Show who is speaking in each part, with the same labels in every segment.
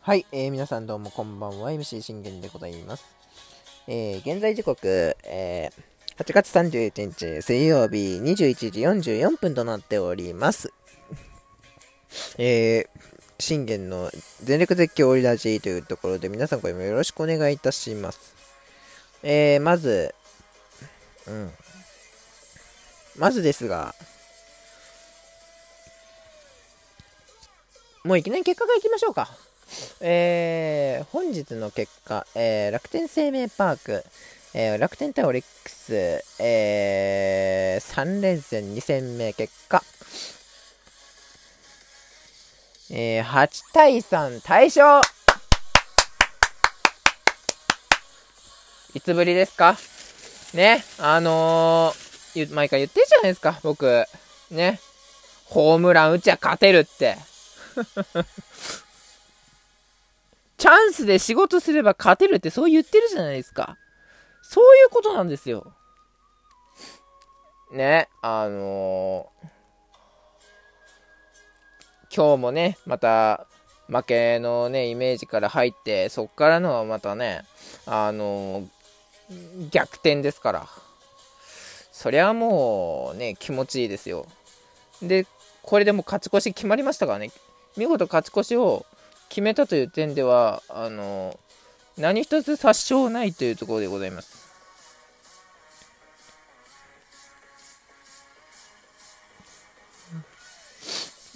Speaker 1: はい、えー、皆さんどうもこんばんは、MC 信玄でございます。えー、現在時刻、えー、8月31日水曜日21時44分となっております。えー、信玄の全力絶叫オリラジーというところで皆さんこれもよろしくお願いいたします。えー、まず、うん。まずですが、もういきなり結果がいきましょうか。えー、本日の結果、えー、楽天生命パーク、えー、楽天対オリックス、えー、3連戦2戦目結果、えー、8対3大勝いつぶりですか？ね、あのー、毎回言ってるじゃないですか、僕。ね。ホームラン打ちゃ勝てるって。チャンスで仕事すれば勝てるってそう言ってるじゃないですか。そういうことなんですよ。ね、あのー、今日もね、また負けのね、イメージから入って、そっからのはまたね、あのー、逆転ですから。そりゃもうね、気持ちいいですよ。で、これでも勝ち越し決まりましたからね。見事勝ち越しを決めたという点では、あの、何一つ殺傷ないというところでございます。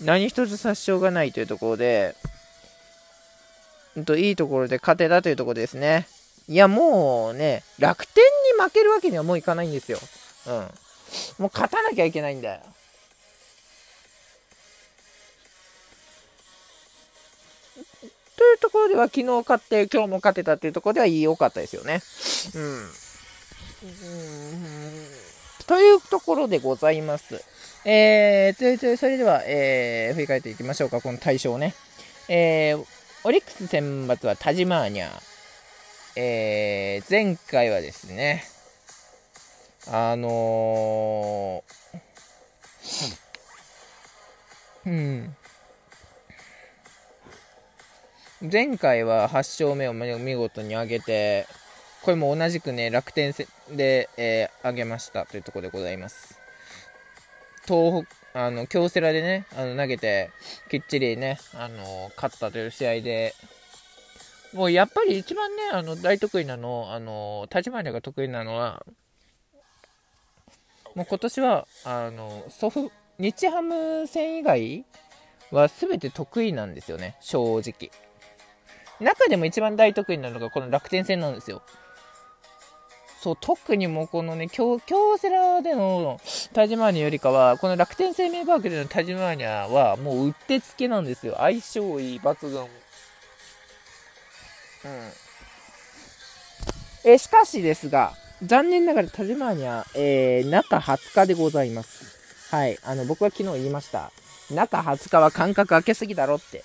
Speaker 1: 何一つ殺傷がないというところで、んと、いいところで勝てたというところですね。いや、もうね、楽天に負けるわけにはもういかないんですよ。うん。もう勝たなきゃいけないんだよ。というところでは、昨日勝って、今日も勝てたっていうところでは良かったですよね。うん。うんというところでございます。えー、それでは、えー、振り返っていきましょうか、この対象ね。えー、オリックス選抜はタジマーニャ。えー、前回はですね、あのー、うん。前回は8勝目を見事に上げて、これも同じくね、楽天で、えー、上げましたというところでございます。東北、あの、京セラでね、あの、投げて、きっちりね、あの、勝ったという試合で、もうやっぱり一番ね、あの、大得意なの、あの、立花が得意なのは、もう今年は、あの、祖父、日ハム戦以外は全て得意なんですよね、正直。中でも一番大得意なのがこの楽天戦なんですよ。そう、特にもうこのね、京京セラでのタジマーニよりかは、この楽天生命パークでのタジマーニャはもううってつけなんですよ。相性いい、抜群。うん。えしかしですが、残念ながらタジマーニャ、えー、中20日でございます。はい。あの、僕は昨日言いました。中20日は間隔空けすぎだろって。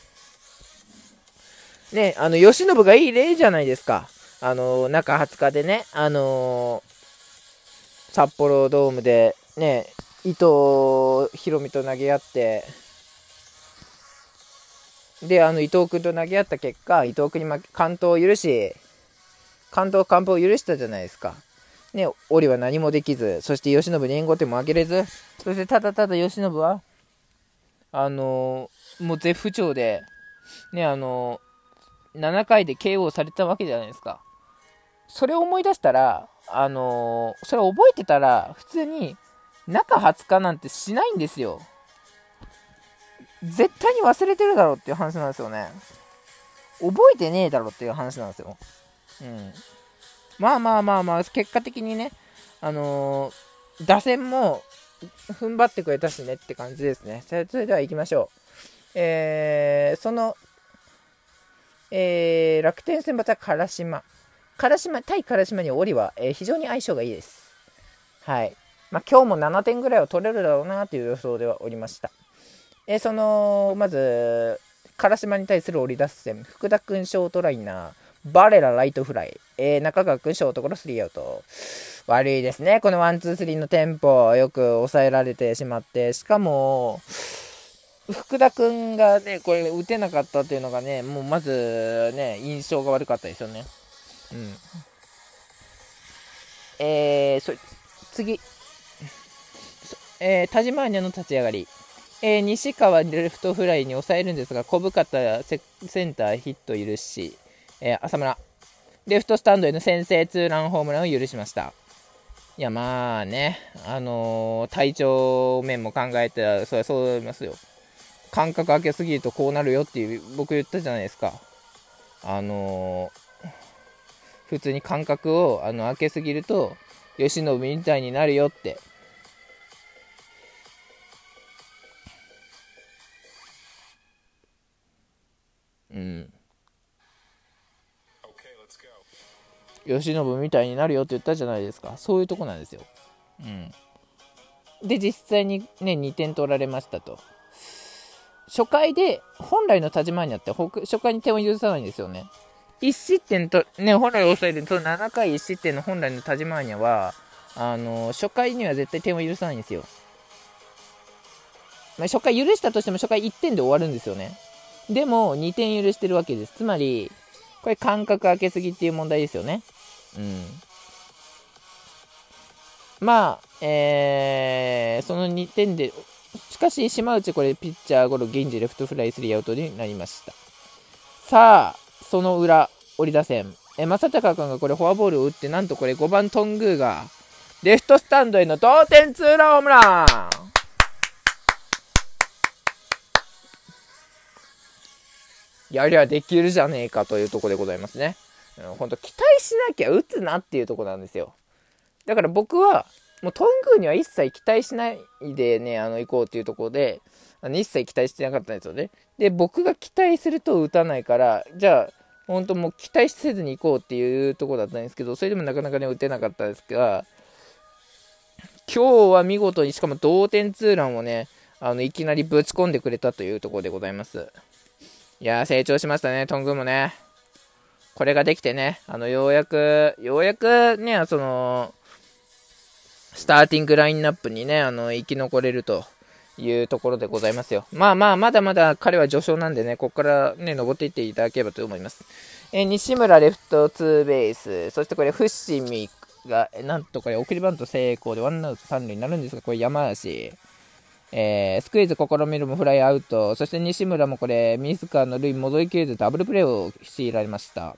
Speaker 1: ね、あの、吉信がいい例じゃないですか。あの、中20日でね、あのー、札幌ドームで、ね、伊藤博美と投げ合って、で、あの、伊藤君と投げ合った結果、伊藤君に完投を許し、関東完封を許したじゃないですか。ね、折は何もできず、そして吉信に援護点も上げれず、そしてただただ吉信は、あのー、もう絶不調で、ね、あの7回で KO されたわけじゃないですか。それを思い出したら、あのー、それを覚えてたら、普通に中20日なんてしないんですよ。絶対に忘れてるだろうっていう話なんですよね。覚えてねえだろっていう話なんですよ。うん。まあまあまあまあ、結果的にね、あのー、打線も踏ん張ってくれたしねって感じですね。それでは行きましょう。えー、そのえー、楽天戦また唐島。唐島、対唐島にオリは、えー、非常に相性がいいです。はい。まあ、今日も7点ぐらいは取れるだろうなという予想ではおりました。えー、その、まず、唐島に対する折り出す戦、福田君ショートライナー、バレラライトフライ、えー、中川君ショートゴロスリーアウト。悪いですね。このワン、ツー、スリーのテンポ、よく抑えられてしまって、しかも、福田君がね、これ打てなかったっていうのがね、もうまずね、印象が悪かったですよね。うん。えー、そ次。えー、たじまーにゃの立ち上がり。えー、西川レフトフライに抑えるんですが、小深田センターヒット許し、えー、浅村、レフトスタンドへの先制ツーランホームランを許しました。いや、まあね、あのー、体調面も考えたら、それはそう思いますよ。間隔空けすぎるとこうなるよっていう、僕言ったじゃないですか。あのー、普通に間隔をあの空けすぎると、慶喜みたいになるよって。うん。慶喜みたいになるよって言ったじゃないですか。そういうとこなんですよ。うん。で、実際にね、2点取られましたと。初回で、本来の田島にあって、初回に点を許さないんですよね。1失点と、ね、本来抑える、その7回1失点の本来の田島には、あの、初回には絶対点を許さないんですよ。まあ、初回許したとしても初回1点で終わるんですよね。でも、2点許してるわけです。つまり、これ間隔空けすぎっていう問題ですよね。うん。まあ、えー、その2点で、しかし、島内これピッチャーゴロ、現地レフトフライスリーアウトになりました。さあ、その裏、折り出せん。え、正隆君がこれフォアボールを打って、なんとこれ5番トングが、レフトスタンドへの同点ツーランホームランやりゃできるじゃねえかというとこでございますね。本当期待しなきゃ打つなっていうとこなんですよ。だから僕は、もうトングーには一切期待しないでね、あの、行こうっていうところで、あの一切期待してなかったんですよね。で、僕が期待すると打たないから、じゃあ、本当もう期待せずに行こうっていうところだったんですけど、それでもなかなかね、打てなかったですが、今日は見事に、しかも同点ツーランをね、あの、いきなりぶち込んでくれたというところでございます。いやー、成長しましたね、トングもね。これができてね、あの、ようやく、ようやくね、その、スターティングラインナップにね、あの、生き残れるというところでございますよ。まあまあ、まだまだ彼は序章なんでね、ここからね、登っていっていただければと思います。え、西村レフトツーベース、そしてこれ、伏見が、なんとこれ、送りバント成功でワンアウト三塁になるんですが、これ山足。えー、スクイズ試みるもフライアウト、そして西村もこれ、自らの塁戻りきれずダブルプレーを強いられました。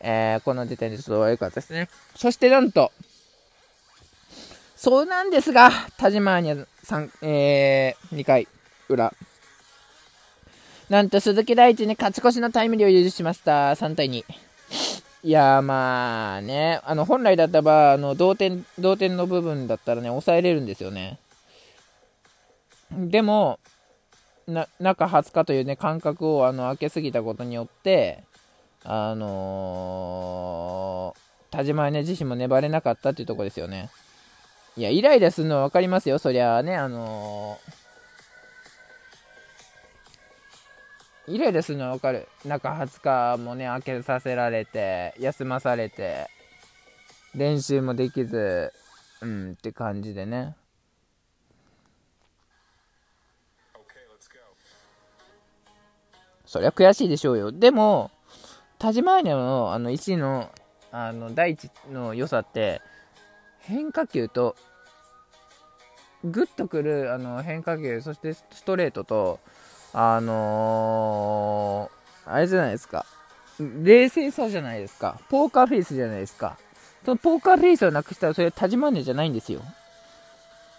Speaker 1: えー、この時点でちょっと悪かったですね。そしてなんと、そうなんですが、田島に3、えー、2回裏。なんと鈴木大地に勝ち越しのタイムリーを許しました。3対2。いやまあね、あの、本来だったら、あの、同点、同点の部分だったらね、抑えれるんですよね。でも、な、中20日というね、間隔を、あの、空けすぎたことによって、あのー、田島ね自身も粘れなかったっていうとこですよね。いや、イライラするのは分かりますよ、そりゃあね、あのー、イライラするのは分かる。中20日もね、開けさせられて、休まされて、練習もできず、うんって感じでね。そりゃ悔しいでしょうよ。でも、田島アニャのあの1のあの第一の良さって、変化球と、グッとくるあの変化球、そしてストレートと、あのー、あれじゃないですか。冷静さじゃないですか。ポーカーフェイスじゃないですか。そのポーカーフェイスをなくしたら、それはタジマーニャじゃないんですよ。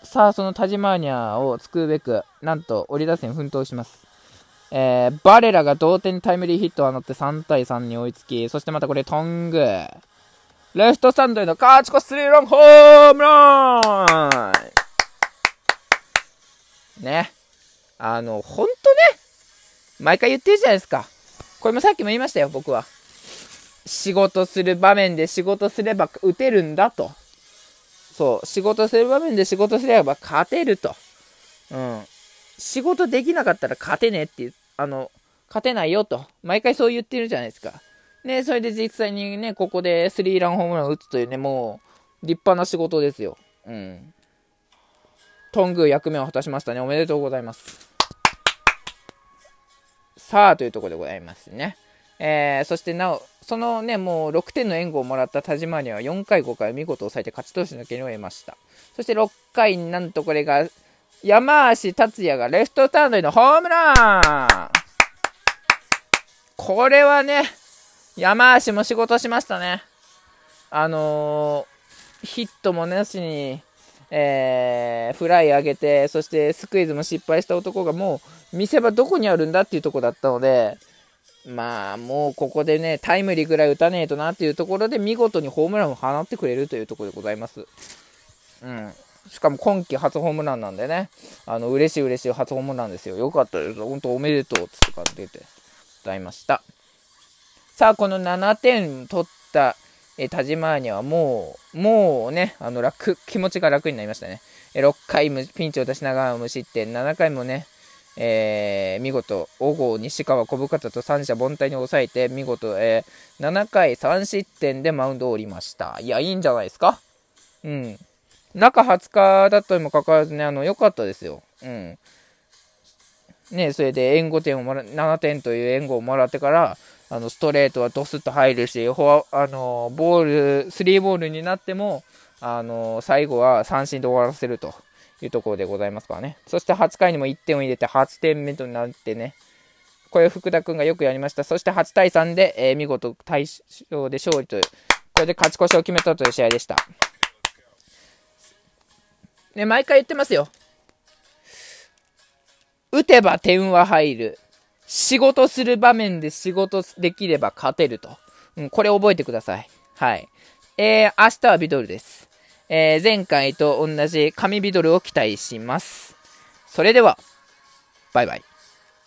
Speaker 1: さあ、そのタジマーニャを救うべく、なんと、折り出せに奮闘します。えー、バレラが同点タイムリーヒットを放って3対3に追いつき、そしてまたこれトング。レフトスタンドへの勝ち越しスリーランホームランね。あの、ほんとね、毎回言ってるじゃないですか。これもさっきも言いましたよ、僕は。仕事する場面で仕事すれば打てるんだと。そう、仕事する場面で仕事すれば勝てると。うん。仕事できなかったら勝てねっていう、あの、勝てないよと、毎回そう言ってるじゃないですか。ね、それで実際にね、ここでスリーランホームランを打つというね、もう、立派な仕事ですよ。うん。トング役目を果たしましたね。おめでとうございます。さあ、というところでございますね。えー、そしてなお、そのね、もう6点の援護をもらった田島には4回、5回見事抑えて勝ち投手の権利を得ました。そして6回になんとこれが、山足達也がレフトスタンドへのホームランこれはね、山足も仕事しましたね。あのー、ヒットもなしに、えー、フライ上げて、そしてスクイズも失敗した男がもう見せ場どこにあるんだっていうとこだったので、まあもうここでね、タイムリーぐらい打たねえとなっていうところで見事にホームランを放ってくれるというところでございます。うん。しかも今季初ホームランなんでね、あの、嬉しい嬉しい初ホームランですよ。よかったです。本当おめでとうって感じでございました。さあ、この7点取ったえ田島アニはもう、もうね、あの楽、気持ちが楽になりましたね。え6回ピンチを出しながら無失点、7回もね、えー、見事、小郷、西川、小深田と三者凡退に抑えて、見事、えー、7回3失点でマウンドを降りました。いや、いいんじゃないですか？うん。中20日だったにもかかわらずね、あの、良かったですよ。うん。ね、それで援護点をもら、7点という援護をもらってから、あの、ストレートはドスッと入るし、フォア、あの、ボール、スリーボールになっても、あの、最後は三振で終わらせるというところでございますからね。そして8回にも1点を入れて8点目となってね、これ福田君がよくやりました。そして8対3で、えー、見事対勝で勝利という、これで勝ち越しを決めたという試合でした。ね、毎回言ってますよ。打てば点は入る。仕事する場面で仕事できれば勝てると。うん、これ覚えてください。はい。えー、明日はビドルです。えー、前回と同じ紙ビドルを期待します。それでは、バイバイ。